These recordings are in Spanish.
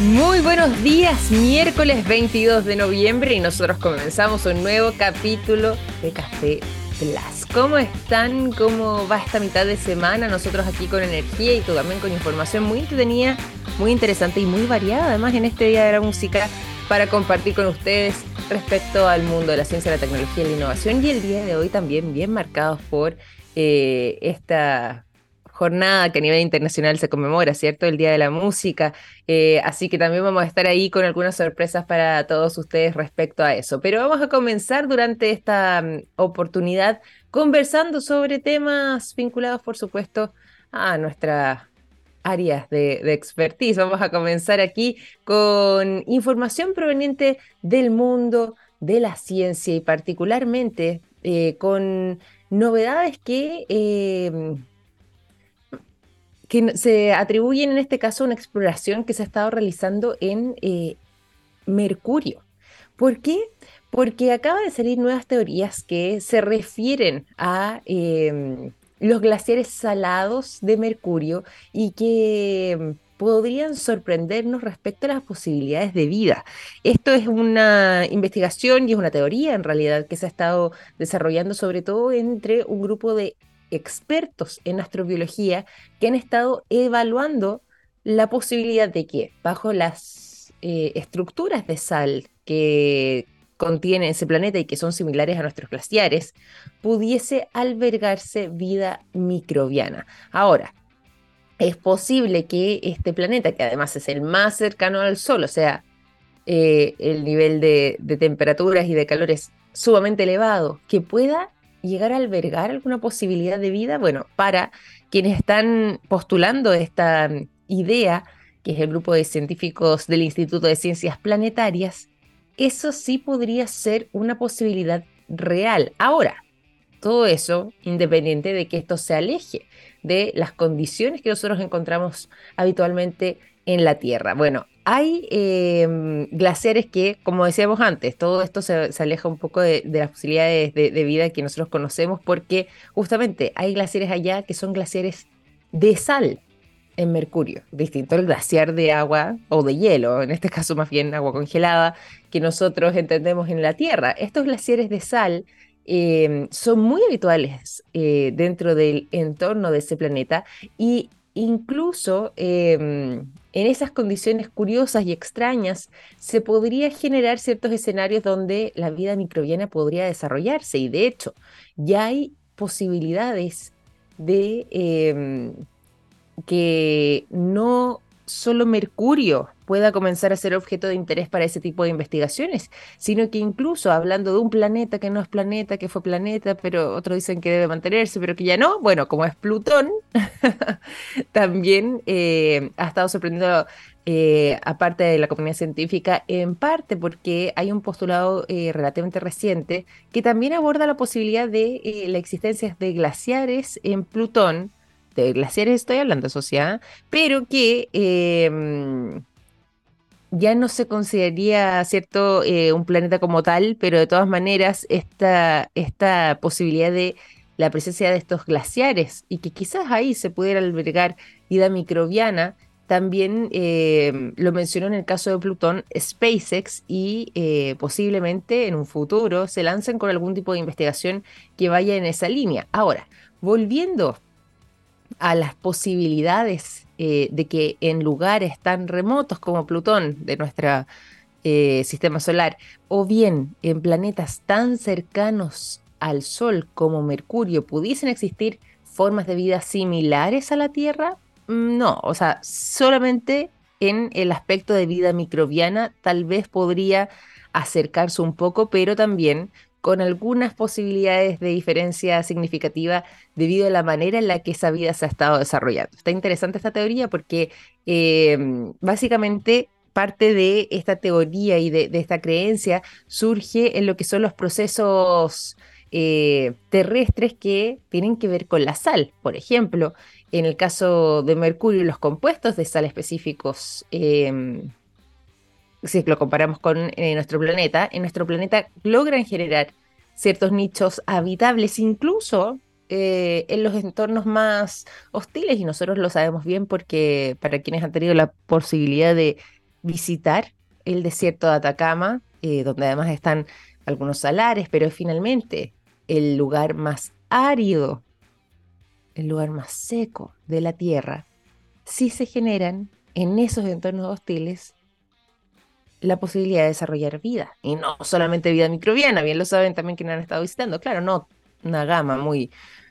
Muy buenos días, miércoles 22 de noviembre y nosotros comenzamos un nuevo capítulo de Café Plus. ¿Cómo están? ¿Cómo va esta mitad de semana? Nosotros aquí con energía y también con información muy entretenida, muy interesante y muy variada, además en este Día de la Música, para compartir con ustedes respecto al mundo de la ciencia, la tecnología y la innovación y el día de hoy también bien marcados por eh, esta jornada que a nivel internacional se conmemora, ¿cierto? El Día de la Música. Eh, así que también vamos a estar ahí con algunas sorpresas para todos ustedes respecto a eso. Pero vamos a comenzar durante esta mm, oportunidad conversando sobre temas vinculados, por supuesto, a nuestra áreas de, expertise. Vamos a comenzar aquí con información proveniente del mundo de la ciencia y particularmente eh, con novedades que eh, que se atribuyen en este caso a una exploración que se ha estado realizando en eh, Mercurio. ¿Por qué? Porque acaba de salir nuevas teorías que se refieren a em, los glaciares salados de Mercurio y que em, podrían sorprendernos respecto a las posibilidades de vida. Esto es una investigación y es una teoría en realidad que se ha estado desarrollando sobre todo entre un grupo de expertos en astrobiología que han estado evaluando la posibilidad de que bajo las eh, estructuras de sal que contiene ese planeta y que son similares a nuestros glaciares, pudiese albergarse vida microbiana. Ahora, es posible que este planeta, que además es el más cercano al Sol, o sea, eh, el nivel de, de temperaturas y de calor es sumamente elevado, que pueda llegar a albergar alguna posibilidad de vida? Bueno, para quienes están postulando esta mm, idea, que es el grupo de científicos del Instituto de Ciencias Planetarias, eso sí podría ser una posibilidad real. Ahora, todo eso independiente de que esto se aleje de las condiciones que nosotros encontramos habitualmente en la Tierra. Bueno, hay em, glaciares que, como decíamos antes, todo esto se, aleja un poco de, las posibilidades de, vida que nosotros conocemos porque justamente hay glaciares allá que son glaciares de sal en Mercurio, distinto al glaciar de agua o de hielo, en este caso más bien agua congelada, que nosotros entendemos en la Tierra. Estos glaciares de sal em, son muy habituales eh, dentro del entorno de ese planeta y incluso en esas condiciones curiosas y extrañas se podría generar ciertos escenarios donde la vida microbiana podría desarrollarse. Y de hecho ya hay posibilidades de em, que no solo Mercurio pueda comenzar a ser objeto de interés para ese tipo de investigaciones, sino que incluso hablando de un planeta que no es planeta, que fue planeta, pero otros dicen que debe mantenerse, pero que ya no, bueno, como es Plutón, también eh, ha estado sorprendiendo eh, aparte de la comunidad científica, en parte porque hay un postulado eh, relativamente reciente que también aborda la posibilidad de la existencia de glaciares en Plutón, de glaciares estoy hablando, sociedad, pero que em, ya no se consideraría, ¿cierto?, eh, un planeta como tal, pero de todas maneras esta, esta posibilidad de la presencia de estos glaciares y que quizás ahí se pudiera albergar vida microbiana, también em, lo mencionó en el caso de Plutón SpaceX y eh, posiblemente en un futuro se lancen con algún tipo de investigación que vaya en esa línea. Ahora, volviendo a las posibilidades eh, de que en lugares tan remotos como Plutón de nuestro eh, sistema solar, o bien en planetas tan cercanos al Sol como Mercurio, pudiesen existir formas de vida similares a la Tierra, mm, no, o sea, solamente en el aspecto de vida microbiana tal vez podría acercarse un poco, pero también con algunas posibilidades de diferencia significativa debido a la manera en la que esa vida se ha estado desarrollando. Está interesante esta teoría porque em, básicamente parte de esta teoría y de, esta creencia surge en lo que son los procesos eh, terrestres que tienen que ver con la sal. Por ejemplo, en el caso de Mercurio, los compuestos de sal específicos em, si lo comparamos con eh, nuestro planeta, en nuestro planeta logran generar ciertos nichos habitables, incluso eh, en los entornos más hostiles, y nosotros lo sabemos bien porque para quienes han tenido la posibilidad de visitar el desierto de Atacama, eh, donde además están algunos salares, pero finalmente el lugar más árido, el lugar más seco de la Tierra, sí se generan en esos entornos hostiles la posibilidad de desarrollar vida. Y no solamente vida microbiana, bien lo saben también quienes han estado visitando. Claro, no una gama muy,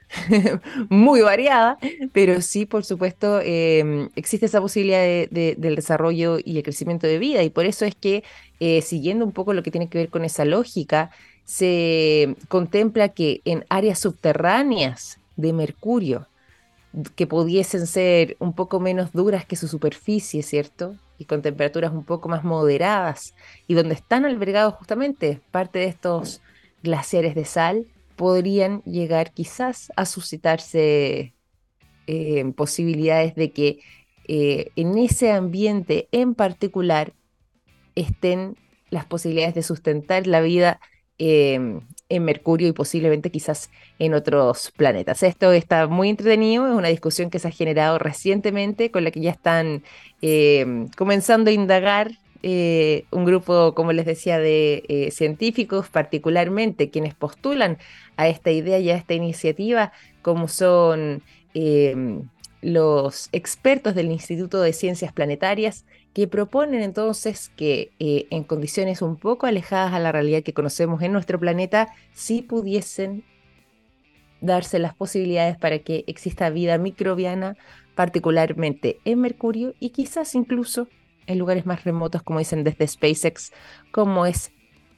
muy variada, pero sí, por supuesto, em, existe esa posibilidad de, del desarrollo y el crecimiento de vida. Y por eso es que, eh, siguiendo un poco lo que tiene que ver con esa lógica, se contempla que en áreas subterráneas de Mercurio, que pudiesen ser un poco menos duras que su superficie, ¿cierto? Y con temperaturas un poco más moderadas, y donde están albergados justamente parte de estos glaciares de sal, podrían llegar quizás a suscitarse eh, posibilidades de que eh, en ese ambiente en particular estén las posibilidades de sustentar la vida eh, en Mercurio y posiblemente quizás en otros planetas. Esto está muy entretenido, es una discusión que se ha generado recientemente con la que ya están eh, comenzando a indagar eh, un grupo, como les decía, de eh, científicos, particularmente quienes postulan a esta idea y a esta iniciativa, como son los expertos del Instituto de Ciencias Planetarias, que proponen entonces que en condiciones un poco alejadas a la realidad que conocemos en nuestro planeta, sí pudiesen darse las posibilidades para que exista vida microbiana, particularmente en Mercurio y quizás incluso en lugares más remotos, como dicen desde SpaceX, como es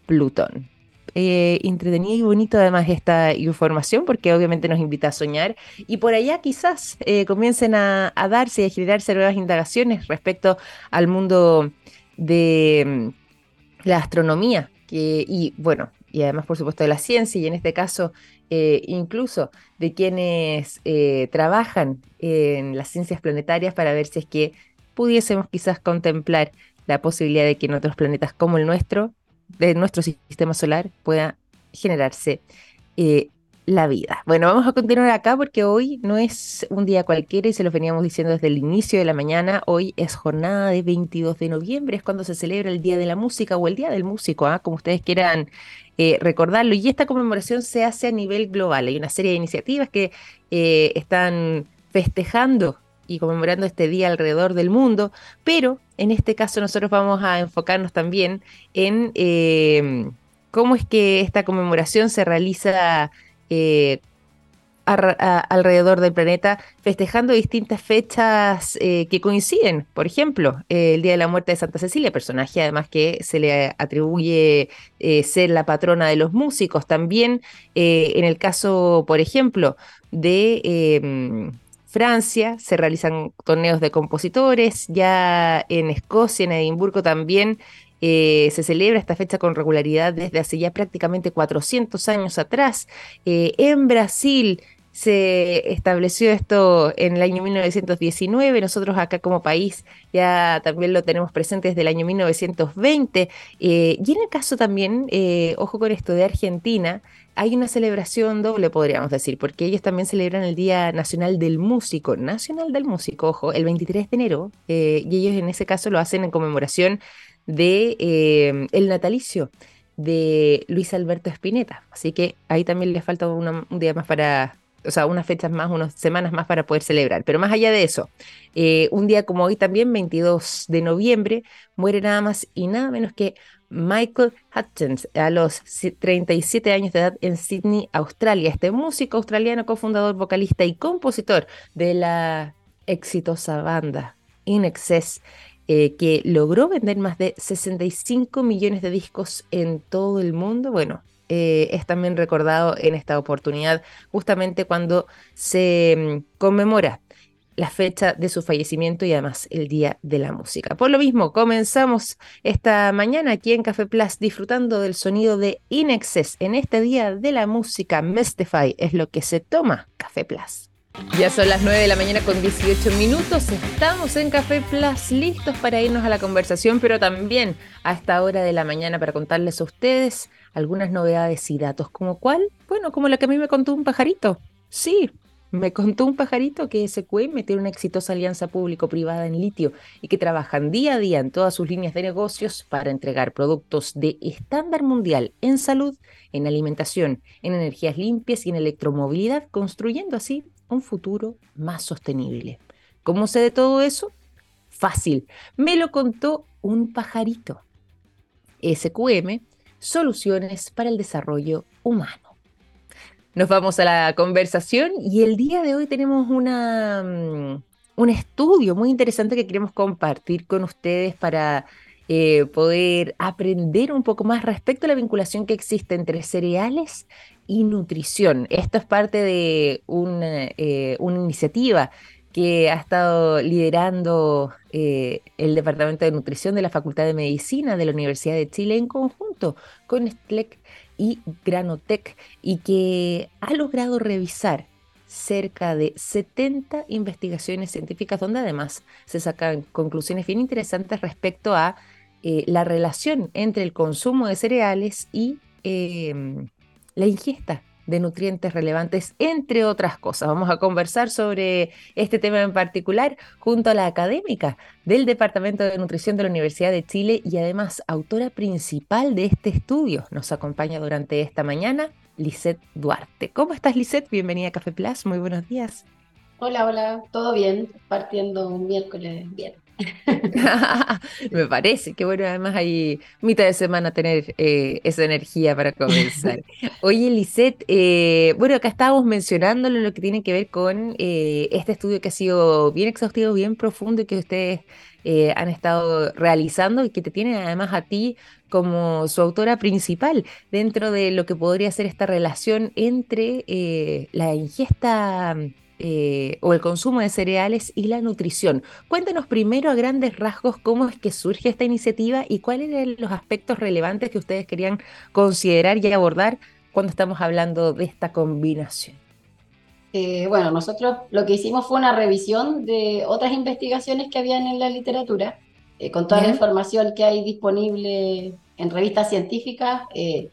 Plutón. Eh, y bonito además esta información porque obviamente nos invita a soñar y por allá quizás eh, comiencen a, darse y a generarse nuevas indagaciones respecto al mundo de mm, la astronomía y bueno, y además por supuesto de la ciencia y en este caso eh, incluso de quienes eh, trabajan en las ciencias planetarias para ver si es que pudiésemos quizás contemplar la posibilidad de que en otros planetas como el nuestro de nuestro sistema solar pueda generarse eh, la vida. Bueno, vamos a continuar acá porque hoy no es un día cualquiera y se lo veníamos diciendo desde el inicio de la mañana. Hoy es jornada de 22 de noviembre, es cuando se celebra el Día de la Música o el Día del Músico, ¿ah? como ustedes quieran eh, recordarlo. Y esta conmemoración se hace a nivel global. Hay una serie de iniciativas que eh, están festejando y conmemorando este día alrededor del mundo, pero en este caso nosotros vamos a enfocarnos también en em, cómo es que esta conmemoración se realiza eh, alrededor del planeta, festejando distintas fechas eh, que coinciden. Por ejemplo, el Día de la Muerte de Santa Cecilia, personaje además que se le atribuye eh, ser la patrona de los músicos. También en el caso, por ejemplo, de em, Francia se realizan torneos de compositores, ya en Escocia, en Edimburgo también eh, se celebra esta fecha con regularidad desde hace ya prácticamente 400 años atrás. Eh, en Brasil se estableció esto en el año 1919, nosotros acá como país ya también lo tenemos presente desde el año 1920, eh, y en el caso también, ojo con esto de Argentina, hay una celebración doble, podríamos decir, porque ellos también celebran el Día Nacional del Músico, Nacional del Músico, ojo, el 23 de enero, eh, y ellos en ese caso lo hacen en conmemoración de eh, el natalicio de Luis Alberto Spinetta. Así que ahí también les falta un día más para, o sea, unas fechas más, unas semanas más para poder celebrar. Pero más allá de eso, eh, un día como hoy también, 22 de noviembre, muere nada más y nada menos que Michael Hutchins a los 37 años de edad en Sydney, Australia. Este músico australiano, cofundador, vocalista y compositor de la exitosa banda In Excess, eh, que logró vender más de 65 millones de discos en todo el mundo. Bueno, eh, es también recordado en esta oportunidad justamente cuando se mm, conmemora la fecha de su fallecimiento y además el Día de la Música. Por lo mismo, comenzamos esta mañana aquí en Café Plus disfrutando del sonido de Inexcess en este Día de la Música. Mystify es lo que se toma Café Plus. Ya son las 9 de la mañana con 18 minutos. Estamos en Café Plus listos para irnos a la conversación, pero también a esta hora de la mañana para contarles a ustedes algunas novedades y datos, como cuál, bueno, como la que a mí me contó un pajarito. Sí, Me contó un pajarito que SQM tiene una exitosa alianza público-privada en litio y que trabajan día a día en todas sus líneas de negocios para entregar productos de estándar mundial en salud, en alimentación, en energías limpias y en electromovilidad, construyendo así un futuro más sostenible. ¿Cómo sé de todo eso? Fácil. Me lo contó un pajarito. SQM, Soluciones para el Desarrollo Humano. Nos vamos a la conversación y el día de hoy tenemos una, mm, un estudio muy interesante que queremos compartir con ustedes para eh, poder aprender un poco más respecto a la vinculación que existe entre cereales y nutrición. Esto es parte de una, eh, una iniciativa que ha estado liderando eh, el Departamento de Nutrición de la Facultad de Medicina de la Universidad de Chile en conjunto con STLEC y Granotech y que ha logrado revisar cerca de 70 investigaciones científicas donde además se sacan conclusiones bien interesantes respecto a eh, la relación entre el consumo de cereales y la ingesta de nutrientes relevantes, entre otras cosas. Vamos a conversar sobre este tema en particular junto a la académica del Departamento de Nutrición de la Universidad de Chile y además autora principal de este estudio. Nos acompaña durante esta mañana Lisette Duarte. ¿Cómo estás, Lisette? Bienvenida a Café Plus. Muy buenos días. Hola, hola. ¿Todo bien? Partiendo un miércoles bien. Me parece que bueno, además hay mitad de semana tener eh, esa energía para comenzar. Oye, Lisette, eh, bueno, acá estábamos mencionándolo lo que tiene que ver con eh, este estudio que ha sido bien exhaustivo, bien profundo y que ustedes han estado realizando y que te tiene además a ti como su autora principal dentro de lo que podría ser esta relación entre la ingesta eh, o el consumo de cereales y la nutrición. Cuéntanos primero a grandes rasgos cómo es que surge esta iniciativa y cuáles eran los aspectos relevantes que ustedes querían considerar y abordar cuando estamos hablando de esta combinación. Eh, bueno, nosotros lo que hicimos fue una revisión de otras investigaciones que habían en la literatura, eh, con toda la información que hay disponible en revistas científicas, eh,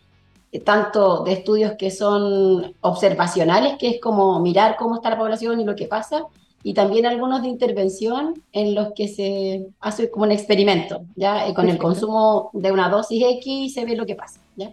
tanto de estudios que son observacionales, que es como mirar cómo está la población y lo que pasa, y también algunos de intervención en los que se hace como un experimento, ¿ya? con el consumo de una dosis X se ve lo que pasa, ¿ya?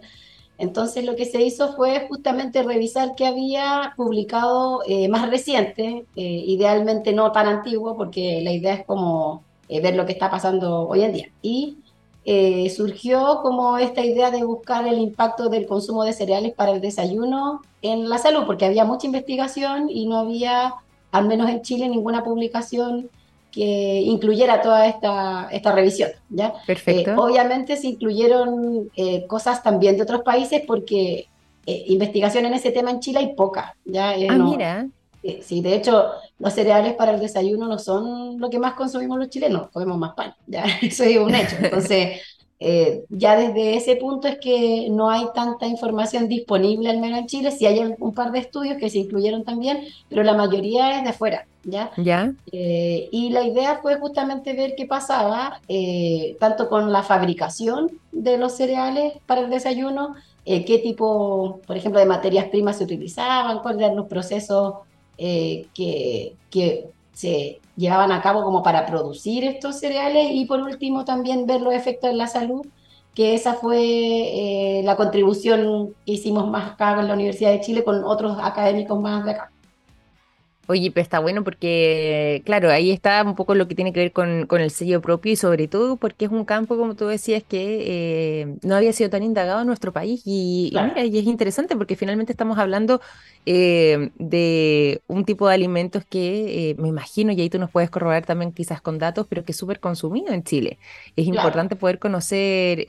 Entonces lo que se hizo fue justamente revisar qué había publicado eh, más reciente, eh, idealmente no tan antiguo, porque la idea es como ver lo que está pasando hoy en día. Y eh, surgió como esta idea de buscar el impacto del consumo de cereales para el desayuno en la salud, porque había mucha investigación y no había, al menos en Chile, ninguna publicación que incluyera toda esta, esta revisión. ¿ya? Perfecto. Eh, obviamente se incluyeron eh, cosas también de otros países porque investigación en ese tema en Chile hay poca. ¿ya? ah, mira. Eh, sí, de hecho, los cereales para el desayuno no son lo que más consumimos los chilenos, comemos más pan, ya, eso es un hecho. Entonces, eh, ya desde ese punto es que no hay tanta información disponible, al menos en Chile, sí hay un par de estudios que se incluyeron también, pero la mayoría es de afuera, ¿ya? ¿Ya? Eh, y la idea fue justamente ver qué pasaba, tanto con la fabricación de los cereales para el desayuno, qué tipo, por ejemplo, de materias primas se utilizaban, cuáles eran los procesos eh, que, se llevaban a cabo como para producir estos cereales y por último también ver los efectos en la salud, que esa fue eh, la contribución que hicimos más acá en la Universidad de Chile con otros académicos más de acá. Oye, pero está bueno porque, claro, ahí está un poco lo que tiene que ver con, con el sello propio y sobre todo porque es un campo, como tú decías, que eh, no había sido tan indagado en nuestro país y, mira, y es interesante porque finalmente estamos hablando eh, de un tipo de alimentos que eh, me imagino, y ahí tú nos puedes corroborar también quizás con datos, pero que es súper consumido en Chile. Es importante poder conocer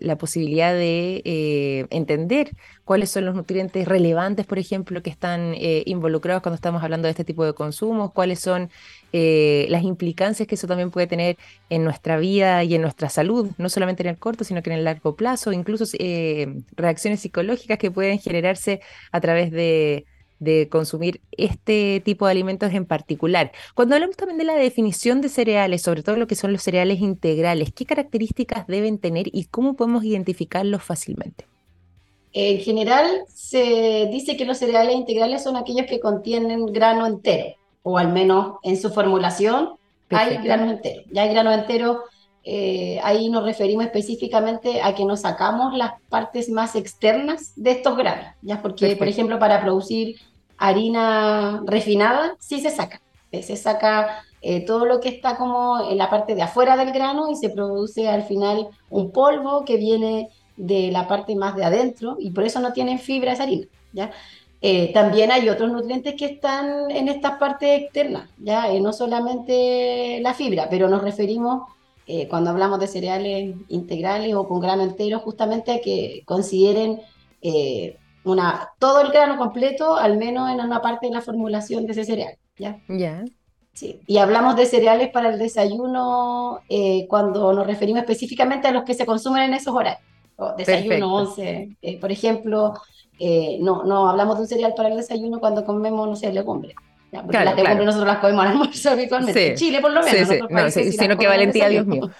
la posibilidad de entender cuáles son los nutrientes relevantes, por ejemplo, que están involucrados cuando estamos hablando de este tipo de consumos, cuáles son eh, las implicancias que eso también puede tener en nuestra vida y en nuestra salud, no solamente en el corto, sino que en el largo plazo, incluso eh, reacciones psicológicas que pueden generarse a través de consumir este tipo de alimentos en particular. Cuando hablamos también de la definición de cereales, sobre todo lo que son los cereales integrales, ¿qué características deben tener y cómo podemos identificarlos fácilmente? En general se dice que los cereales integrales son aquellos que contienen grano entero, o al menos en su formulación hay grano entero. Ya hay grano entero, eh, ahí nos referimos específicamente a que nos sacamos las partes más externas de estos granos, ya porque, por ejemplo, para producir harina refinada, sí se saca. Se saca eh, todo lo que está como en la parte de afuera del grano y se produce al final un polvo que viene de la parte más de adentro y por eso no tienen fibra esa harina, ¿ya? Eh, también hay otros nutrientes que están en estas partes externas, ¿ya? Eh, no solamente la fibra, pero nos referimos, cuando hablamos de cereales integrales o con grano entero, justamente a que consideren una, todo el grano completo, al menos en una parte de la formulación de ese cereal, ¿ya? Ya. Sí, y hablamos de cereales para el desayuno eh, cuando nos referimos específicamente a los que se consumen en esos horarios. Desayuno, once, eh, por ejemplo, eh, no, no hablamos de un cereal para el desayuno cuando comemos, no sé, legumbres claro, las claro. nosotros las comemos al almuerzo habitualmente. Chile, por lo menos. Sí, no, sí, sino que valentía, Dios mío.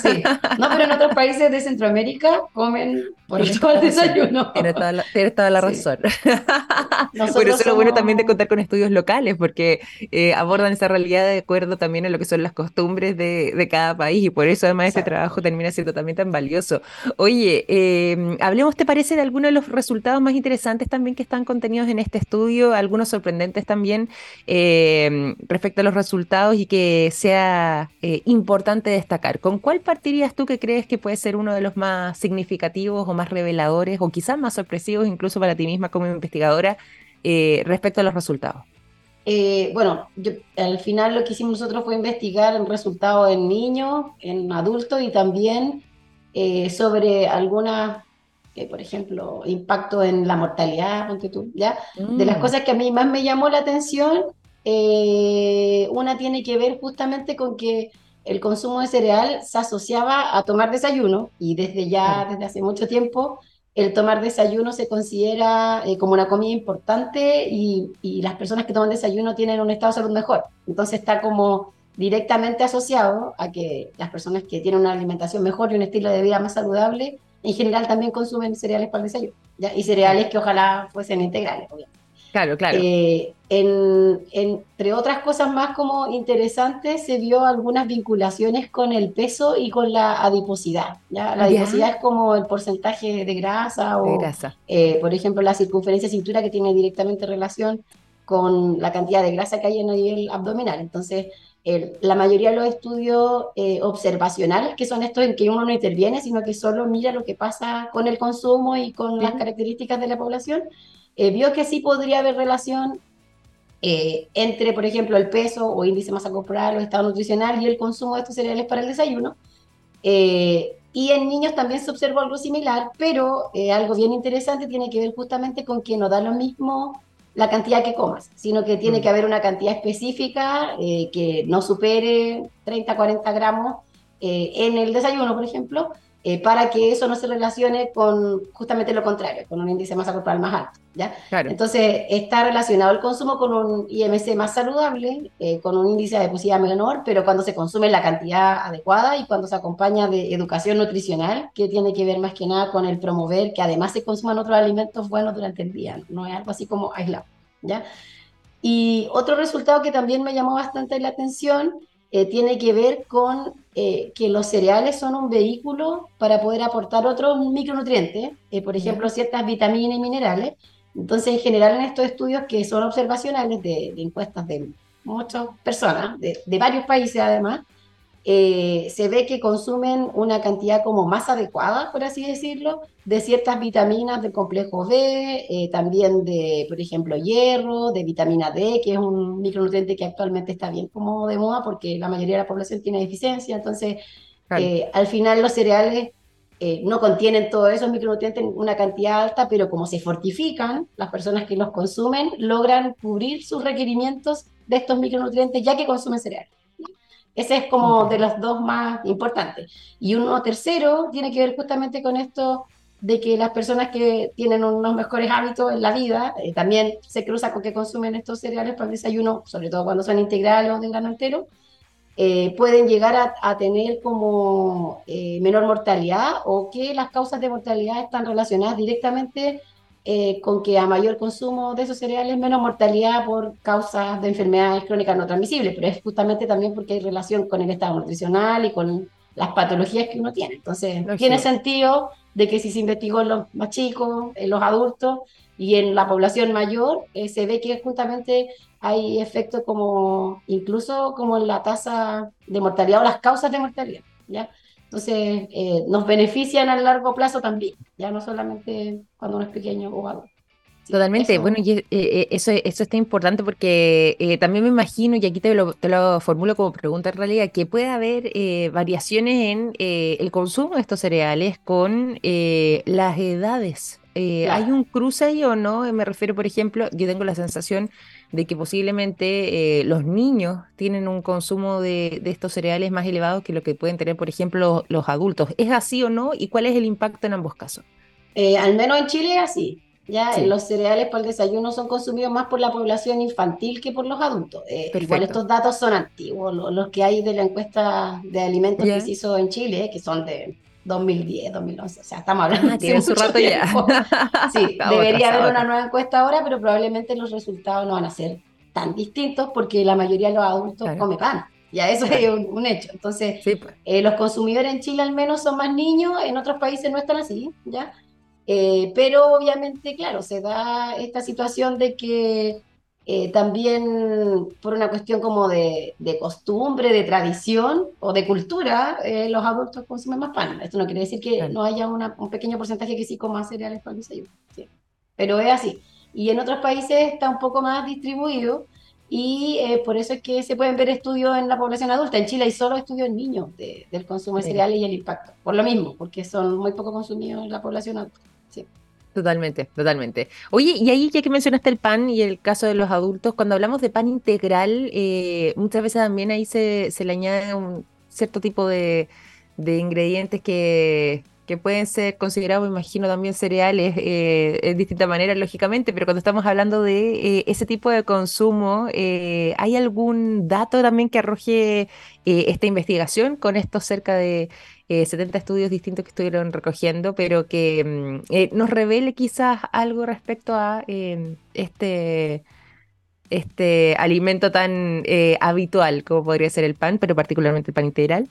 Sí. No, pero en otros países de Centroamérica comen por todo el desayuno. Tienes toda la, toda la razón. por eso es lo bueno también de contar con estudios locales, porque eh, abordan esa realidad de acuerdo también a lo que son las costumbres de, de cada país, y por eso además ese trabajo termina siendo también tan valioso. Oye, eh, hablemos, ¿te parece, de algunos de los resultados más interesantes también que están contenidos en este estudio, algunos sorprendentes también? Eh, respecto a los resultados y que sea eh, importante destacar. ¿Con cuál partirías tú que crees que puede ser uno de los más significativos o más reveladores o quizás más sorpresivos incluso para ti misma como investigadora eh, respecto a los resultados? Eh, bueno, al final lo que hicimos nosotros fue investigar el resultado en niños, en adultos y también sobre algunas por ejemplo, impacto en la mortalidad, tú, ¿ya? De las mm. cosas que a mí más me llamó la atención, eh, una tiene que ver justamente con que el consumo de cereal se asociaba a tomar desayuno y desde ya, desde hace mucho tiempo, el tomar desayuno se considera eh, como una comida importante y, y, las personas que toman desayuno tienen un estado de salud mejor. Entonces está como directamente asociado a que las personas que tienen una alimentación mejor y un estilo de vida más saludable en general también consumen cereales para el desayuno, ¿ya? y cereales que ojalá fuesen integrales, obviamente. Claro, claro. Eh, en, entre otras cosas más como interesantes, se vio algunas vinculaciones con el peso y con la adiposidad. ¿ya? La adiposidad es como el porcentaje de grasa o, grasa. Eh, por ejemplo, la circunferencia de cintura que tiene directamente relación con la cantidad de grasa que hay en el nivel abdominal. Entonces, la mayoría de los estudios eh, observacionales, que son estos en que uno no interviene, sino que solo mira lo que pasa con el consumo y con las características de la población, eh, vio que sí podría haber relación eh, entre, por ejemplo, el peso o índice masa corporal o estado nutricional y el consumo de estos cereales para el desayuno. y en niños también se observó algo similar, pero algo bien interesante tiene que ver justamente con que no da lo mismo la cantidad que comas, sino que tiene mm. que haber una cantidad específica eh, que no supere 30, 40 gramos eh, en el desayuno, por ejemplo, eh, para que eso no se relacione con justamente lo contrario, con un índice de masa corporal más alto. ¿ya? Entonces, está relacionado el consumo con un IMC más saludable, con un índice de adiposidad menor, pero cuando se consume la cantidad adecuada y cuando se acompaña de educación nutricional, que tiene que ver más que nada con el promover que además se consuman otros alimentos buenos durante el día, no es algo así como aislado. ¿ya? Y otro resultado que también me llamó bastante la atención eh, tiene que ver con eh, que los cereales son un vehículo para poder aportar otros micronutrientes, eh, por ejemplo, ciertas vitaminas y minerales. Entonces, en general, en estos estudios que son observacionales de, encuestas de muchas personas, de, de varios países además, eh, se ve que consumen una cantidad como más adecuada, por así decirlo, de ciertas vitaminas del complejo B, eh, también de, por ejemplo, hierro, de vitamina D, que es un micronutriente que actualmente está bien como de moda porque la mayoría de la población tiene deficiencia. Entonces, eh, al final los cereales no contienen todos esos micronutrientes en una cantidad alta, pero como se fortifican, las personas que los consumen logran cubrir sus requerimientos de estos micronutrientes ya que consumen cereales. Ese es como de los dos más importantes. Y uno tercero tiene que ver justamente con esto de que las personas que tienen unos mejores hábitos en la vida eh, también se cruza con que consumen estos cereales para el desayuno, sobre todo cuando son integrales o de grano entero, eh, pueden llegar a, tener como eh, menor mortalidad o que las causas de mortalidad están relacionadas directamente eh, con que a mayor consumo de esos cereales menos mortalidad por causas de enfermedades crónicas no transmisibles, pero es justamente también porque hay relación con el estado nutricional y con las patologías que uno tiene. Entonces, tiene sentido de que si se investigó en los más chicos, en los adultos y en la población mayor, se ve que justamente hay efectos como, incluso como en la tasa de mortalidad o las causas de mortalidad, ¿ya? Entonces, eh, nos benefician a largo plazo también, ya no solamente cuando uno es pequeño o. Totalmente, bueno, y eh, eh, eso, eso está importante porque también me imagino, y aquí te lo, te lo, formulo como pregunta en realidad, que puede haber variaciones en el consumo de estos cereales con las edades. ¿Hay un cruce ahí o no? Me refiero, por ejemplo, yo tengo la sensación de que posiblemente eh, los niños tienen un consumo de, estos cereales más elevado que lo que pueden tener, por ejemplo, los, adultos. ¿Es así o no? ¿Y cuál es el impacto en ambos casos? Eh, al menos en Chile es así. Ya los cereales para el desayuno son consumidos más por la población infantil que por los adultos. Eh, igual estos datos son antiguos, los, que hay de la encuesta de alimentos que se hizo en Chile, que son de 2010, 2011, o sea, estamos hablando ah, de su rato ya. Sí, debería haber una nueva encuesta ahora, pero probablemente los resultados no van a ser tan distintos porque la mayoría de los adultos come pan. Ya eso es un, hecho. Entonces, pues. eh, los consumidores en Chile al menos son más niños, en otros países no están así, ¿ya? Eh, pero obviamente, claro, se da esta situación de que eh, también por una cuestión como de, costumbre, de tradición o de cultura, eh, los adultos consumen más pan. Esto no quiere decir que no haya un pequeño porcentaje que sí coma cereales para el desayuno, pero es así. Y en otros países está un poco más distribuido y eh, por eso es que se pueden ver estudios en la población adulta. En Chile hay solo estudios en niños del consumo de cereales y el impacto, por lo mismo, porque son muy poco consumidos en la población adulta. Sí. Totalmente, totalmente. Oye, y ahí ya que mencionaste el pan y el caso de los adultos, cuando hablamos de pan integral, eh, muchas veces también ahí se, se le añade un cierto tipo de, de ingredientes que, que pueden ser considerados, me imagino, también cereales eh, de distinta manera, lógicamente, pero cuando estamos hablando de eh, ese tipo de consumo, eh, ¿hay algún dato también que arroje esta investigación con estos cerca de 70 estudios distintos que estuvieron recogiendo, pero que mm, nos revele quizás algo respecto a este este alimento tan habitual como podría ser el pan, pero particularmente el pan integral?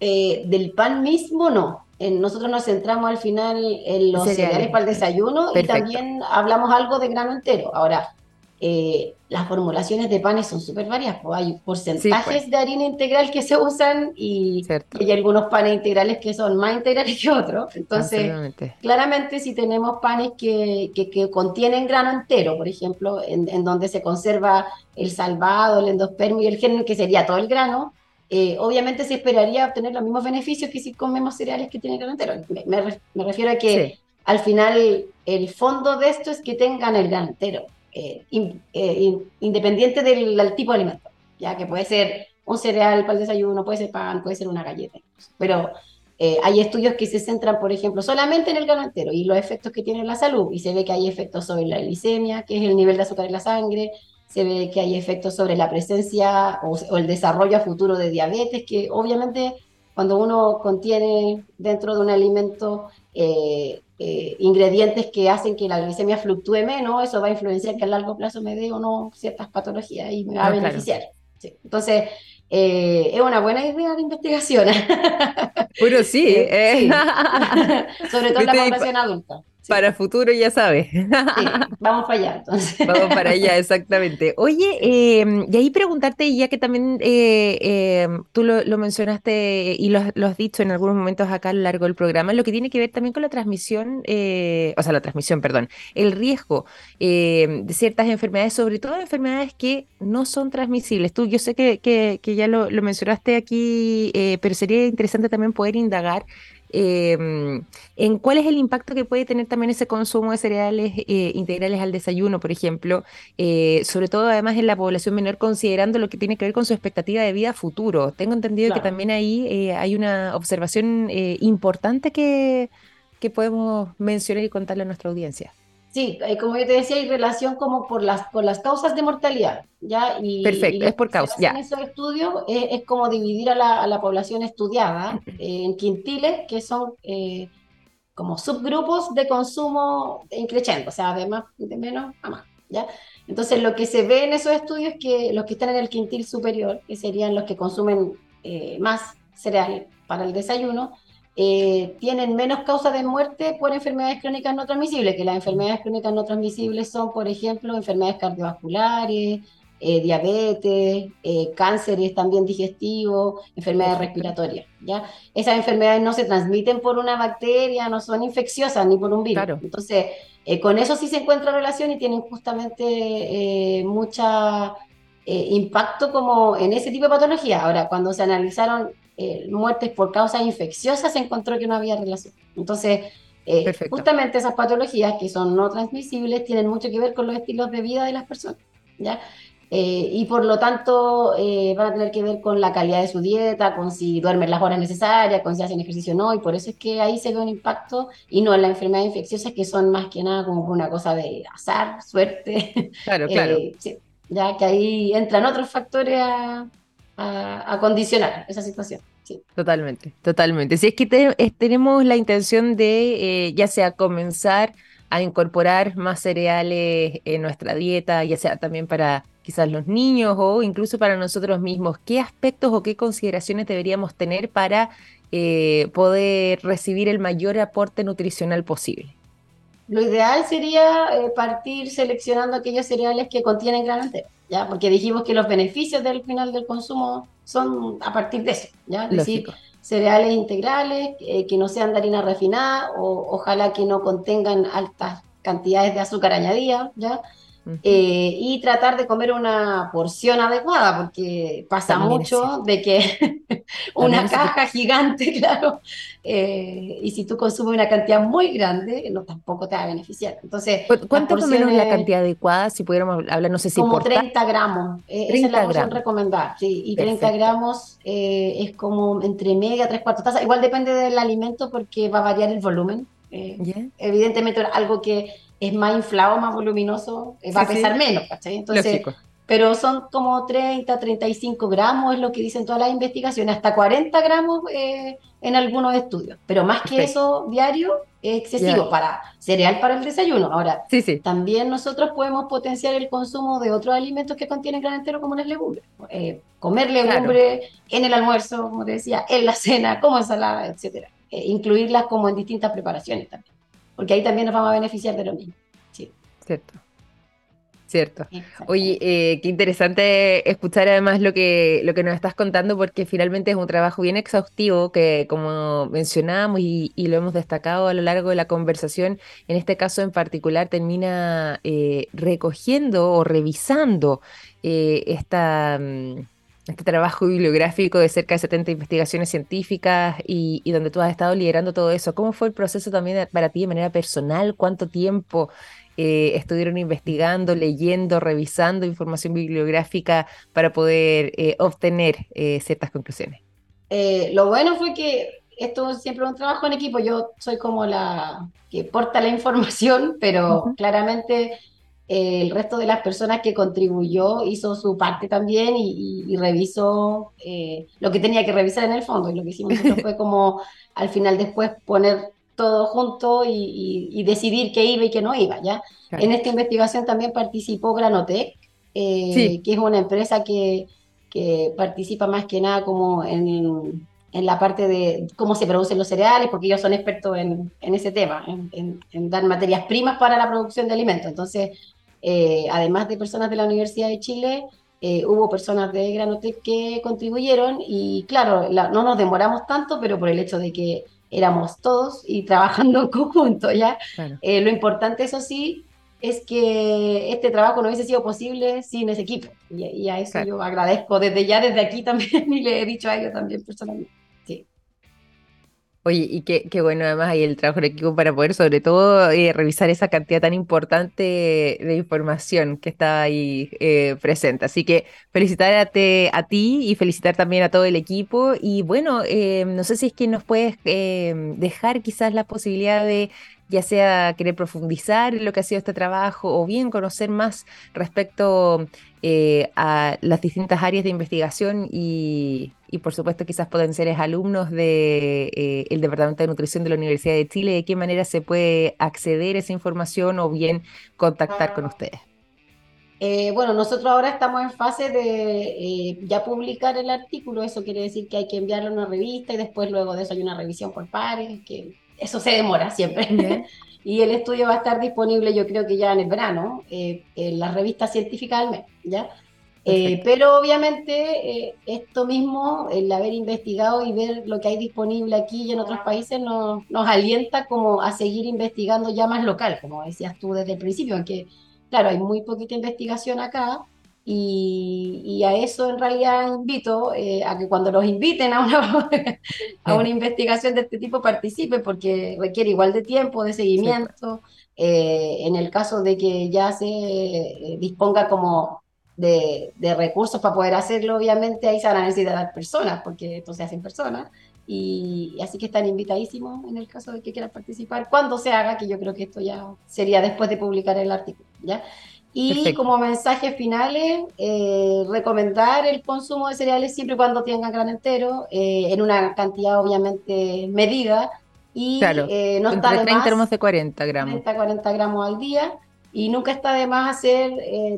del pan mismo no, nosotros nos centramos al final en los cereales, para el desayuno y también hablamos algo de grano entero. Ahora, eh, las formulaciones de panes son súper varias, pues hay porcentajes pues. de harina integral que se usan y, hay algunos panes integrales que son más integrales que otros. Entonces, claramente si tenemos panes que, que, contienen grano entero, por ejemplo, en, en, donde se conserva el salvado, el endospermio y el germen, que sería todo el grano, eh, obviamente se esperaría obtener los mismos beneficios que si comemos cereales que tienen grano entero. Me, refiero a que al final el fondo de esto es que tengan el grano entero, eh, eh, independiente del, tipo de alimento, ya que puede ser un cereal para el desayuno, puede ser pan, puede ser una galleta, pero hay estudios que se centran, por ejemplo, solamente en el grano entero y los efectos que tiene en la salud, y se ve que hay efectos sobre la glicemia, que es el nivel de azúcar en la sangre, se ve que hay efectos sobre la presencia o, el desarrollo futuro de diabetes, que obviamente cuando uno contiene dentro de un alimento eh, eh, ingredientes que hacen que la glicemia fluctúe menos, eso va a influenciar que a largo plazo me dé o no ciertas patologías y me va a ah, beneficiar. Entonces, eh, es una buena idea de investigación. Bueno, sí. Sobre todo en la población adulta. Para futuro, ya sabes. Sí, vamos para allá, entonces. Vamos para allá, exactamente. Oye, eh, y ahí preguntarte, ya que también eh, em, tú lo, mencionaste y lo, has dicho en algunos momentos acá a lo largo del programa, lo que tiene que ver también con la transmisión, eh, o sea, la transmisión, perdón, el riesgo em, de ciertas enfermedades, sobre todo enfermedades que no son transmisibles. Tú, yo sé que, que, que ya lo, lo mencionaste aquí, eh, pero sería interesante también poder indagar Em, en cuál es el impacto que puede tener también ese consumo de cereales eh, integrales al desayuno, por ejemplo, eh, sobre todo además en la población menor, considerando lo que tiene que ver con su expectativa de vida futuro. Tengo entendido que también ahí eh, hay una observación importante que, que podemos mencionar y contarle a nuestra audiencia. Sí, eh, como yo te decía, hay relación como por las, por las causas de mortalidad, ¿ya? Y, Perfecto, es por causa, ya. En esos estudios es, como dividir a la, a la población estudiada en quintiles, que son eh, como subgrupos de consumo increciendo, o sea, de, más, de menos a más, ¿ya? Entonces, lo que se ve en esos estudios es que los que están en el quintil superior, que serían los que consumen eh, más cereal para el desayuno, eh, tienen menos causas de muerte por enfermedades crónicas no transmisibles, que las enfermedades crónicas no transmisibles son, por ejemplo, enfermedades cardiovasculares, eh, diabetes, cánceres también digestivos, enfermedades respiratorias. ¿ya? Esas enfermedades no se transmiten por una bacteria, no son infecciosas ni por un virus. Entonces, con eso sí se encuentra relación y tienen justamente mucha impacto como en ese tipo de patología. Ahora, cuando se analizaron eh, muertes por causas infecciosas, se encontró que no había relación. Entonces, eh, justamente esas patologías que son no transmisibles tienen mucho que ver con los estilos de vida de las personas, ¿ya? Eh, y por lo tanto van a tener que ver con la calidad de su dieta, con si duermen las horas necesarias, con si hacen ejercicio o no, y por eso es que ahí se ve un impacto y no en las enfermedades infecciosas que son más que nada como una cosa de azar, suerte. Claro, claro. ya que ahí entran otros factores a, a, condicionar esa situación. Sí. Totalmente, totalmente. Si es que tenemos la intención de, eh, ya sea comenzar a incorporar más cereales en nuestra dieta, ya sea también para quizás los niños o incluso para nosotros mismos, ¿qué aspectos o qué consideraciones deberíamos tener para eh, poder recibir el mayor aporte nutricional posible? Lo ideal sería eh, partir seleccionando aquellos cereales que contienen gran entero. ¿Ya? Porque dijimos que los beneficios del final del consumo son a partir de eso, ¿ya? Es decir, cereales integrales, eh, que no sean de harina refinada, o ojalá que no contengan altas cantidades de azúcar añadida, ¿ya? Eh, y tratar de comer una porción adecuada, porque pasa mucho de que una caja gigante, claro, eh, y si tú consumes una cantidad muy grande, no tampoco te va a beneficiar. Entonces, ¿cuánto es menos la cantidad adecuada? Si pudiéramos hablar, no sé si como 30 gramos, eh, esa es la porción recomendada, sí, y 30 gramos es como entre media, tres cuartos tazas, igual depende del alimento porque va a variar el volumen. Evidentemente algo que es más inflado, más voluminoso, eh, va a pesar menos, ¿cachai? Entonces, pero son como 30, 35 gramos, es lo que dicen todas las investigaciones, hasta 40 gramos eh, en algunos estudios. Pero más que eso diario es excesivo para cereal para el desayuno. Ahora, también nosotros podemos potenciar el consumo de otros alimentos que contienen gran entero, como las legumbres. Eh, comer legumbres en el almuerzo, como te decía, en la cena, como ensalada, etcétera. incluirlas como en distintas preparaciones también porque ahí también nos vamos a beneficiar de lo mismo. Sí. Cierto. Cierto. Oye, eh, qué interesante escuchar además lo que, lo que nos estás contando, porque finalmente es un trabajo bien exhaustivo que, como mencionábamos y, lo hemos destacado a lo largo de la conversación, en este caso en particular termina eh, recogiendo o revisando eh, esta... Mm, este trabajo bibliográfico de cerca de 70 investigaciones científicas y, donde tú has estado liderando todo eso. ¿Cómo fue el proceso también para ti de manera personal? ¿Cuánto tiempo eh, estuvieron investigando, leyendo, revisando información bibliográfica para poder eh, obtener eh, ciertas conclusiones? lo bueno fue que esto siempre es un trabajo en equipo. Yo soy como la que porta la información, pero claramente el resto de las personas que contribuyó hizo su parte también y, revisó eh, lo que tenía que revisar en el fondo. Y lo que hicimos fue como al final después poner todo junto y, decidir qué iba y qué no iba. ¿ya? En esta investigación también participó Granotec, eh, que es una empresa que, que, participa más que nada como en, en, la parte de cómo se producen los cereales, porque ellos son expertos en, en ese tema, en, en, dar materias primas para la producción de alimentos. Entonces, eh, además de personas de la Universidad de Chile, eh, hubo personas de Granotec que contribuyeron y claro, no nos demoramos tanto, pero por el hecho de que éramos todos y trabajando en conjunto, ¿ya? Eh, lo importante, eso sí, es que este trabajo no hubiese sido posible sin ese equipo. Y, a eso yo agradezco desde ya, desde aquí también, y le he dicho a ellos también personalmente. Oye, y qué, qué bueno además hay el trabajo en equipo para poder sobre todo eh, revisar esa cantidad tan importante de información que está ahí eh, presente. Así que felicitarte a ti y felicitar también a todo el equipo. Y bueno, eh, no sé si es que nos puedes dejar quizás la posibilidad de ya sea querer profundizar en lo que ha sido este trabajo o bien conocer más respecto eh, a las distintas áreas de investigación y, por supuesto quizás potenciales alumnos del de, eh, el Departamento de Nutrición de la Universidad de Chile, de qué manera se puede acceder a esa información o bien contactar con ustedes. Eh, bueno, nosotros ahora estamos en fase de ya publicar el artículo, eso quiere decir que hay que enviarlo a una revista y después luego de eso hay una revisión por pares, que eso se demora siempre. y el estudio va a estar disponible yo creo que ya en el verano, eh, en las revistas científicas del mes, ¿ya? Eh, pero obviamente eh, esto mismo, el haber investigado y ver lo que hay disponible aquí y en otros países, nos, nos alienta como a seguir investigando ya más local, como decías tú desde el principio, aunque claro, hay muy poquita investigación acá, y, a eso en realidad invito eh, a que cuando los inviten a una, a una investigación de este tipo participen, porque requiere igual de tiempo, de seguimiento. Eh, en el caso de que ya se eh, disponga como de, de, recursos para poder hacerlo, obviamente ahí se van a necesitar personas, porque esto se hace en personas. Y, así que están invitadísimos en el caso de que quieran participar, cuando se haga, que yo creo que esto ya sería después de publicar el artículo. ¿ya? Y como mensajes finales, eh, recomendar el consumo de cereales siempre y cuando tengan gran entero, eh, en una cantidad obviamente medida. Y eh, no está de 30 más, de 40 gramos. 30, 40 gramos al día. Y nunca está de más hacer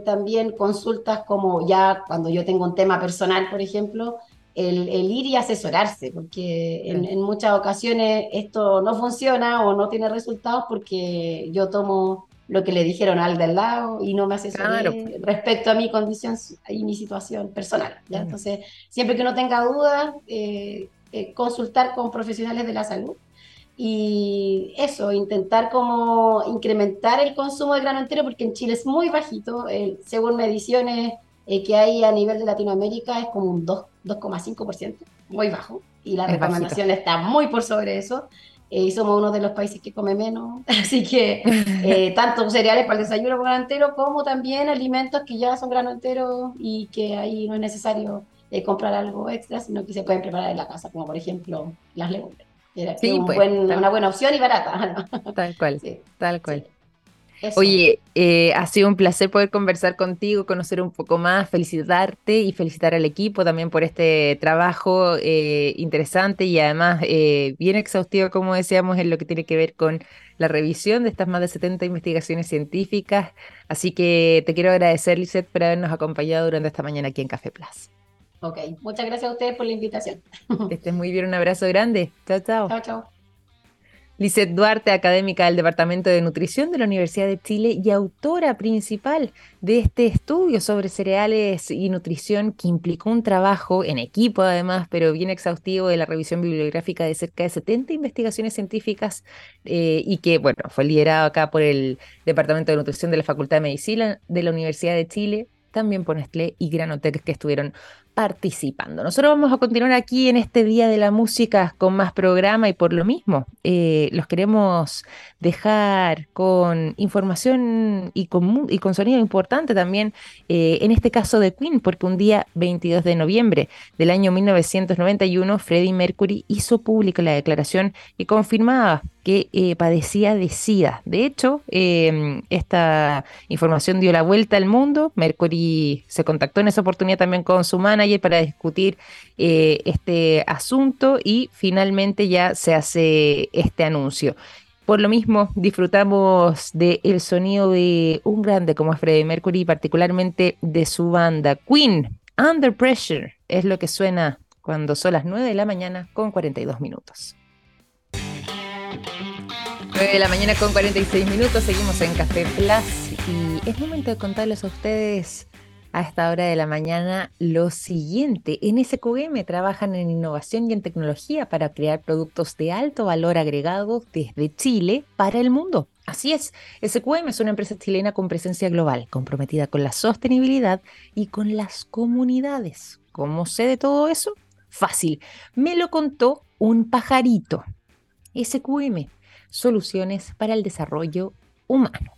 también consultas como ya cuando yo tengo un tema personal, por ejemplo, el, ir y asesorarse, porque en, en, muchas ocasiones esto no funciona o no tiene resultados porque yo tomo lo que le dijeron al del lado y no me asesoré respecto a mi condición y mi situación personal. ¿ya? Entonces, siempre que uno tenga dudas, eh, eh, consultar con profesionales de la salud y eso, intentar como incrementar el consumo de grano entero porque en Chile es muy bajito, según mediciones eh, que hay a nivel de Latinoamérica es como un 2,5%, muy bajo, y la recomendación está muy por sobre eso. Eh, y somos uno de los países que come menos, así que eh, tanto cereales para el desayuno con grano entero como también alimentos que ya son grano entero y que ahí no es necesario eh, comprar algo extra, sino que se pueden preparar en la casa, como por ejemplo las legumbres. sí, pues, una buena opción y barata. Tal cual, tal cual. Oye, eh, ha sido un placer poder conversar contigo, conocer un poco más, felicitarte y felicitar al equipo también por este trabajo eh, interesante y además eh, bien exhaustivo, como decíamos, en lo que tiene que ver con la revisión de estas más de 70 investigaciones científicas. Así que te quiero agradecer, Lizeth, por habernos acompañado durante esta mañana aquí en Café Plus. Ok, muchas gracias a ustedes por la invitación. Que estés muy bien, un abrazo grande. Chao, chao. Chao, chao. Lizeth Duarte, académica del Departamento de Nutrición de la Universidad de Chile y autora principal de este estudio sobre cereales y nutrición que implicó un trabajo en equipo además, pero bien exhaustivo de la revisión bibliográfica de cerca de 70 investigaciones científicas eh, y que, bueno, fue liderado acá por el Departamento de Nutrición de la Facultad de Medicina de la Universidad de Chile, también por Nestlé y Granotec que estuvieron participando. Nosotros vamos a continuar aquí en este Día de la Música con más programa y por lo mismo eh, los queremos dejar con información y con, sonido importante también, eh, en este caso de Queen, porque un día 22 de noviembre del año 1991 Freddie Mercury hizo pública la declaración que confirmaba que eh, padecía de SIDA. De hecho, em, esta información dio la vuelta al mundo. Mercury se contactó en esa oportunidad también con su manager para discutir eh, este asunto y finalmente ya se hace este anuncio. Por lo mismo, disfrutamos del sonido de un grande como es Freddie Mercury, particularmente de su banda Queen. Under Pressure es lo que suena cuando son las 9 de la mañana con 42 minutos. 9 de la mañana con 46 minutos, seguimos en Café Plus y es momento de contarles a ustedes a esta hora de la mañana lo siguiente. En SQM trabajan en innovación y en tecnología para crear productos de alto valor agregado desde Chile para el mundo. Así es, SQM es una empresa chilena con presencia global, comprometida con la sostenibilidad y con las comunidades. ¿Cómo sé de todo eso? Fácil, me lo contó un pajarito. SQM, Soluciones para el Desarrollo Humano.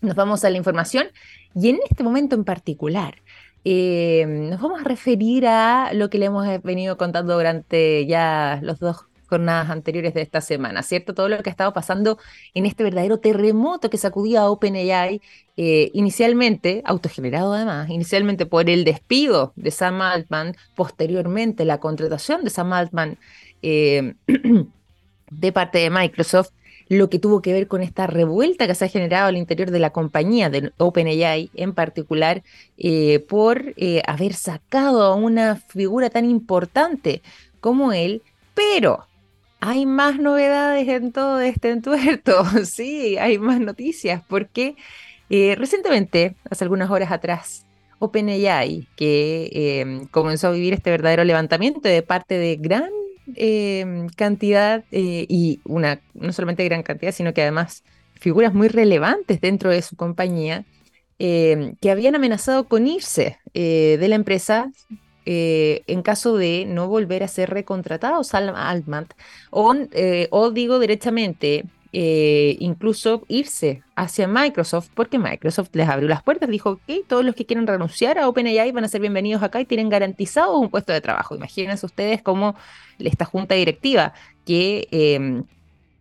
Nos vamos a la información y en este momento en particular eh, nos vamos a referir a lo que le hemos venido contando durante ya los dos jornadas anteriores de esta semana, ¿cierto? Todo lo que ha estado pasando en este verdadero terremoto que sacudía a OpenAI, eh, inicialmente, autogenerado además, inicialmente por el despido de Sam Altman, posteriormente la contratación de Sam Altman eh, de parte de Microsoft, lo que tuvo que ver con esta revuelta que se ha generado al interior de la compañía de OpenAI, en particular eh, por haber sacado a una figura tan importante como él, pero hay más novedades en todo este entuerto, sí, hay más noticias, porque eh, recientemente, hace algunas horas atrás, OpenAI, que comenzó a vivir este verdadero levantamiento de parte de gran em, cantidad eh, y una, no solamente gran cantidad, sino que además figuras muy relevantes dentro de su compañía, em, que habían amenazado con irse eh, de la empresa eh, en caso de no volver a ser recontratados al Altman, o, o digo directamente, eh, incluso irse hacia Microsoft, porque Microsoft les abrió las puertas, dijo que todos los que quieran renunciar a OpenAI van a ser bienvenidos acá y tienen garantizado un puesto de trabajo. Imagínense ustedes cómo esta junta directiva, que em,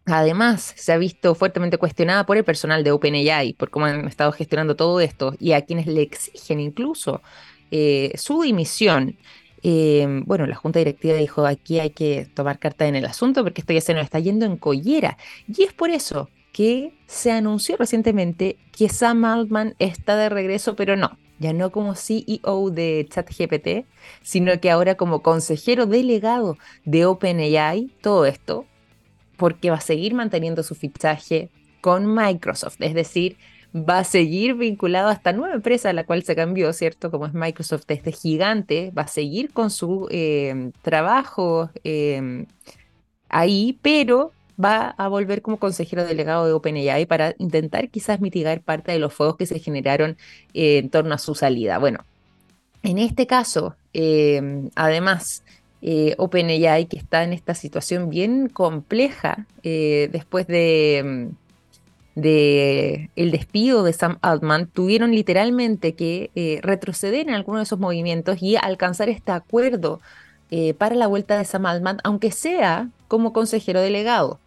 además se ha visto fuertemente cuestionada por el personal de OpenAI, por cómo han estado gestionando todo esto, y a quienes le exigen incluso eh, su dimisión. Eh, bueno, la junta directiva dijo aquí hay que tomar carta en el asunto porque esto ya se nos está yendo en collera. Y es por eso que se anunció recientemente que Sam Altman está de regreso, pero no, ya no como CEO de ChatGPT, sino que ahora como consejero delegado de OpenAI, todo esto, porque va a seguir manteniendo su fichaje con Microsoft, es decir, va a seguir vinculado a esta nueva empresa a la cual se cambió, ¿cierto? Como es Microsoft, este gigante, va a seguir con su eh, trabajo eh, ahí, pero va a volver como consejero delegado de OpenAI para intentar quizás mitigar parte de los fuegos que se generaron eh, en torno a su salida. Bueno, en este caso, además, OpenAI que está en esta situación bien compleja después de de el despido de Sam Altman tuvieron literalmente que eh, retroceder en algunos de esos movimientos y alcanzar este acuerdo eh, para la vuelta de Sam Altman, aunque sea como consejero delegado,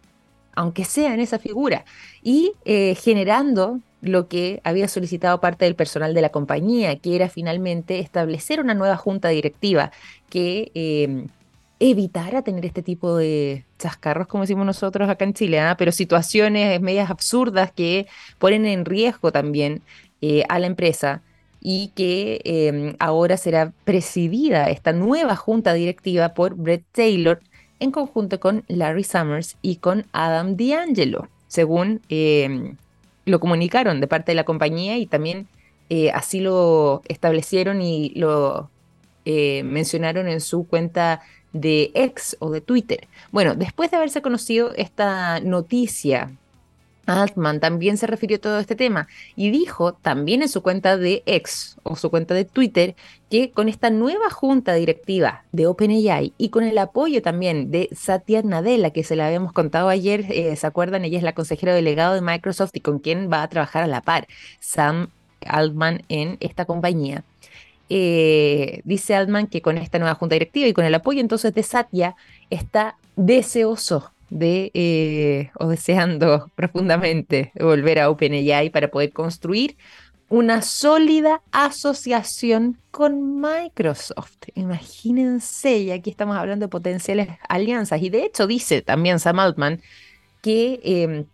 aunque sea en esa figura, y eh, generando lo que había solicitado parte del personal de la compañía, que era finalmente establecer una nueva junta directiva que evitar a tener este tipo de chascarros, como decimos nosotros acá en Chile, ¿ah? pero situaciones medias absurdas que ponen en riesgo también eh, a la empresa y que em, ahora será presidida esta nueva junta directiva por Brett Taylor en conjunto con Larry Summers y con Adam D'Angelo, según em, lo comunicaron de parte de la compañía y también eh, así lo establecieron y lo eh, mencionaron en su cuenta de X o de Twitter. Bueno, después de haberse conocido esta noticia, Altman también se refirió a todo este tema y dijo también en su cuenta de X o su cuenta de Twitter que con esta nueva junta directiva de OpenAI y con el apoyo también de Satya Nadella, que se la habíamos contado ayer, eh, ¿se acuerdan? Ella es la consejera delegada de Microsoft y con quien va a trabajar a la par Sam Altman en esta compañía. Eh, dice Altman que con esta nueva junta directiva y con el apoyo entonces de Satya está deseoso de eh, o deseando profundamente volver a OpenAI para poder construir una sólida asociación con Microsoft. Imagínense, y aquí estamos hablando de potenciales alianzas. Y de hecho dice también Sam Altman que em,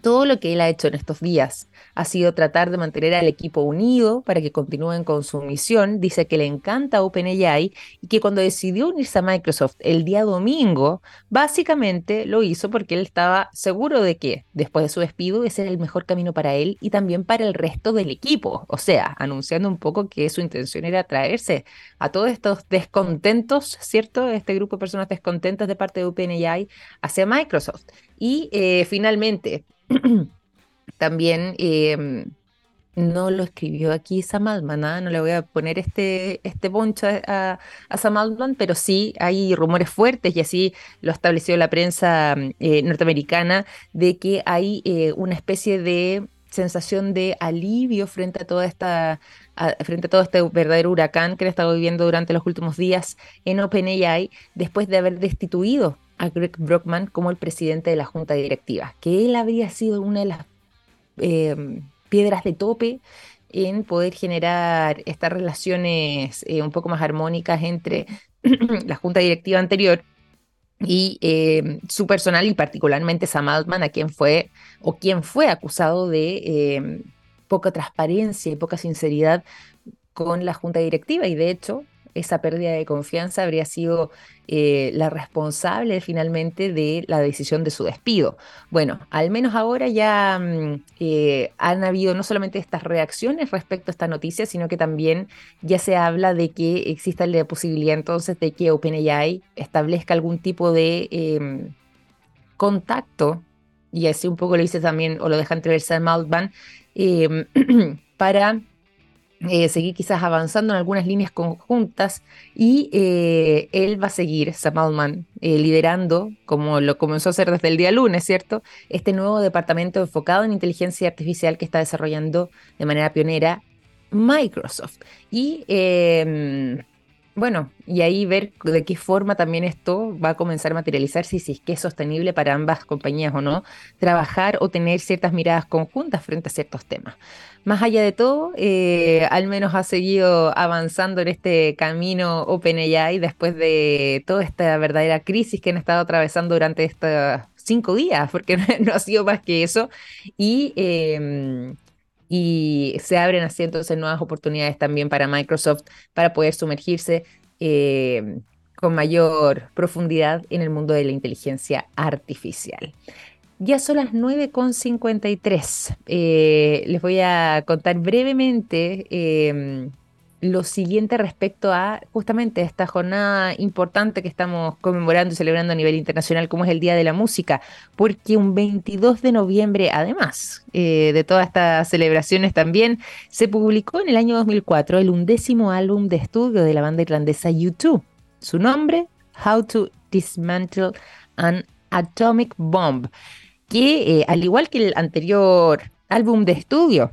todo lo que él ha hecho en estos días ha sido tratar de mantener al equipo unido para que continúen con su misión. Dice que le encanta OpenAI y que cuando decidió unirse a Microsoft el día domingo, básicamente lo hizo porque él estaba seguro de que después de su despido ese era el mejor camino para él y también para el resto del equipo. O sea, anunciando un poco que su intención era traerse a todos estos descontentos, ¿cierto? Este grupo de personas descontentas de parte de OpenAI hacia Microsoft. Y eh, finalmente, también em, no lo escribió aquí Sam Altman, ¿ah? no le voy a poner este, este poncho a, Sam Altman, pero sí hay rumores fuertes y así lo estableció la prensa eh, norteamericana de que hay eh, una especie de sensación de alivio frente a toda esta frente a todo este verdadero huracán que le estado viviendo durante los últimos días en OpenAI después de haber destituido a Greg Brockman como el presidente de la junta directiva, que él habría sido una de las eh, piedras de tope en poder generar estas relaciones eh, un poco más armónicas entre la junta directiva anterior y eh, su personal y particularmente Sam Altman, a quien fue o quien fue acusado de poca transparencia y poca sinceridad con la junta directiva y de hecho esa pérdida de confianza habría sido eh, la responsable finalmente de la decisión de su despido. Bueno, al menos ahora ya mm, eh, han habido no solamente estas reacciones respecto a esta noticia, sino que también ya se habla de que exista la posibilidad entonces de que OpenAI establezca algún tipo de em, contacto, y así un poco lo dice también, o lo deja entrever Sam Altman, em, para eh, seguir quizás avanzando en algunas líneas conjuntas y eh, él va a seguir, Sam Altman, eh, liderando, como lo comenzó a hacer desde el día lunes, ¿cierto? Este nuevo departamento enfocado en inteligencia artificial que está desarrollando de manera pionera Microsoft. Y em, bueno, y ahí ver de qué forma también esto va a comenzar a materializarse y si es que es sostenible para ambas compañías o no, trabajar o tener ciertas miradas conjuntas frente a ciertos temas. Más allá de todo, eh, al menos ha seguido avanzando en este camino OpenAI después de toda esta verdadera crisis que han estado atravesando durante estos cinco días, porque no, ha sido más que eso. Y em, y se abren así entonces nuevas oportunidades también para Microsoft para poder sumergirse eh, con mayor profundidad en el mundo de la inteligencia artificial. Ya son las 9.53. Eh, les voy a contar brevemente eh, lo siguiente respecto a justamente esta jornada importante que estamos conmemorando y celebrando a nivel internacional, como es el Día de la Música, porque un 22 de noviembre, además eh, de todas estas celebraciones también, se publicó en el año 2004 el undécimo álbum de estudio de la banda irlandesa U2. Su nombre, How to Dismantle an Atomic Bomb, que eh, al igual que el anterior álbum de estudio,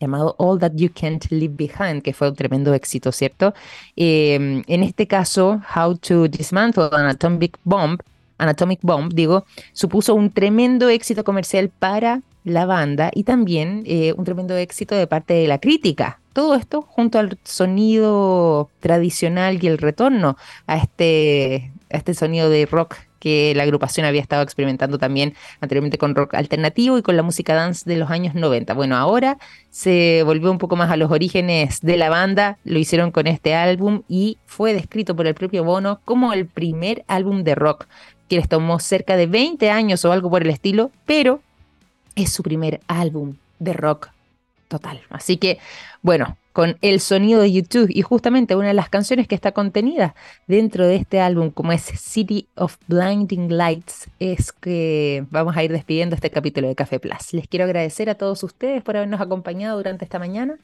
llamado All That You Can't Leave Behind, que fue un tremendo éxito, ¿cierto? Em, en este caso, How to Dismantle an Atomic Bomb, an Atomic Bomb, digo, supuso un tremendo éxito comercial para la banda y también eh, un tremendo éxito de parte de la crítica. Todo esto junto al sonido tradicional y el retorno a este, a este sonido de rock que la agrupación había estado experimentando también anteriormente con rock alternativo y con la música dance de los años 90. Bueno, ahora se volvió un poco más a los orígenes de la banda, lo hicieron con este álbum y fue descrito por el propio Bono como el primer álbum de rock que les tomó cerca de 20 años o algo por el estilo, pero es su primer álbum de rock total. Así que, bueno, con el sonido de YouTube y justamente una de las canciones que está contenida dentro de este álbum, como es City of Blinding Lights, es que vamos a ir despidiendo este capítulo de Café Plus. Les quiero agradecer a todos ustedes por habernos acompañado durante esta mañana.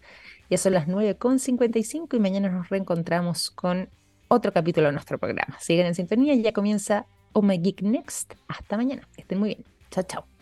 Ya son las 9.55 y mañana nos reencontramos con otro capítulo de nuestro programa. Sigan en sintonía, ya comienza Oh Geek Next. Hasta mañana. Que estén muy bien. Chao, chao.